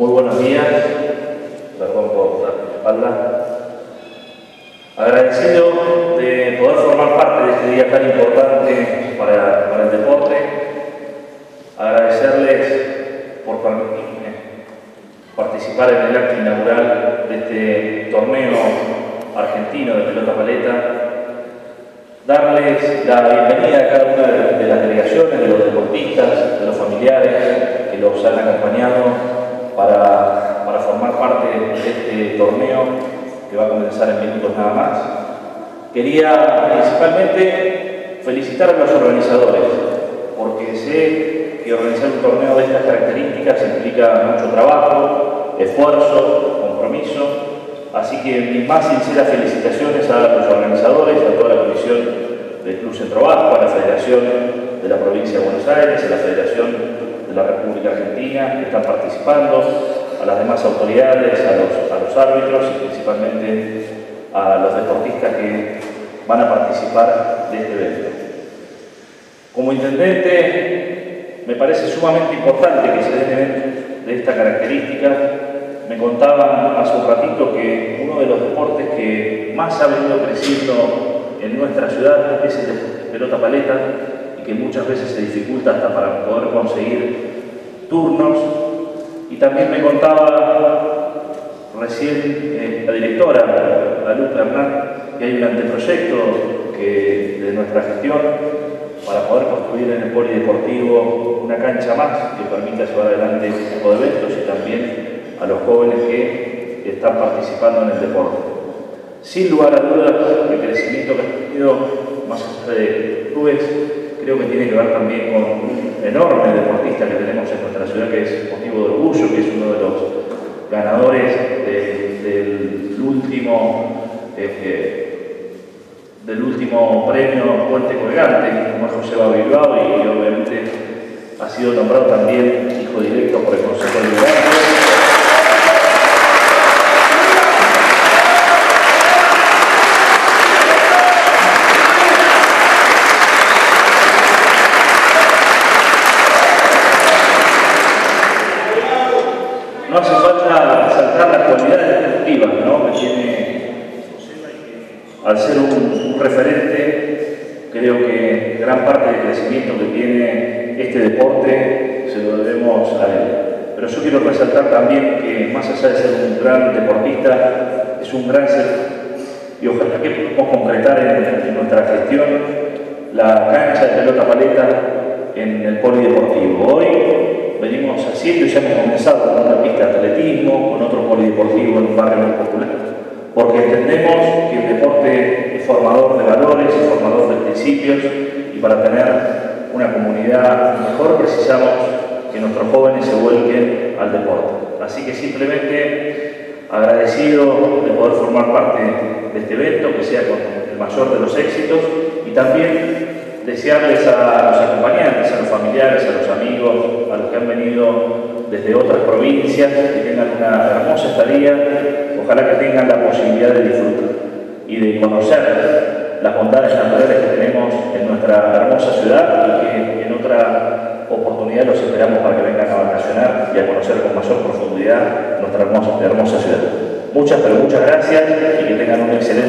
Muy buenos días, perdón por la espalda. Agradecido de poder formar parte de este día tan importante para, para el deporte. Agradecerles por permitirme participar en el acto inaugural de este torneo argentino de pelota paleta. Darles la bienvenida a cada una de las delegaciones, de los deportistas, de los familiares que los han acompañado este torneo que va a comenzar en minutos nada más. Quería principalmente felicitar a los organizadores, porque sé que organizar un torneo de estas características implica mucho trabajo, esfuerzo, compromiso, así que mis más sinceras felicitaciones a los organizadores, a toda la comisión del Club Centro Vasco, a la Federación de la Provincia de Buenos Aires, a la Federación de la República Argentina que están participando, a las demás autoridades, a los, árbitros y principalmente a los deportistas que van a participar de este evento. Como intendente, me parece sumamente importante que se den de esta característica. Me contaban hace un ratito que uno de los deportes que más ha venido creciendo en nuestra ciudad es el de pelota paleta y que muchas veces se dificulta hasta para poder conseguir turnos. También me contaba recién eh, la directora, la Luz Hernán, que hay un anteproyecto que, de nuestra gestión para poder construir en el polideportivo una cancha más que permita llevar adelante este tipo de eventos y también a los jóvenes que están participando en el deporte. Sin lugar a dudas, el crecimiento que ha tenido más allá de clubes creo que tiene que ver también con un enorme deportista que tenemos en nuestra ciudad, que es motivo de orgullo, que es uno de los ganadores del último este, del último premio Puente Colgante, como es José Bilbao, y, obviamente ha sido nombrado también hijo directo por el Consejo Liberal. Al ser un, referente, creo que gran parte del crecimiento que tiene este deporte se lo debemos a él. Pero yo quiero resaltar también que más allá de ser un gran deportista, es un gran ser y ojalá que podamos concretar en, nuestra gestión la cancha de pelota paleta en el polideportivo. Hoy venimos haciendo y ya hemos comenzado con una pista de atletismo, con otro polideportivo en un barrio popular porque entendemos que el deporte es formador de valores, es formador de principios y para tener una comunidad mejor precisamos que nuestros jóvenes se vuelquen al deporte. Así que simplemente agradecido de poder formar parte de este evento, que sea con el mayor de los éxitos y también desearles a los acompañantes, a los familiares, a los amigos, a los que han venido desde otras provincias, que tengan una hermosa estadía ojalá que tengan la posibilidad de disfrutar y de conocer las bondades naturales que tenemos en nuestra hermosa ciudad y que en otra oportunidad los esperamos para que vengan a vacacionar y a conocer con mayor profundidad nuestra hermosa, hermosa ciudad. Muchas, pero muchas gracias y que tengan un excelente.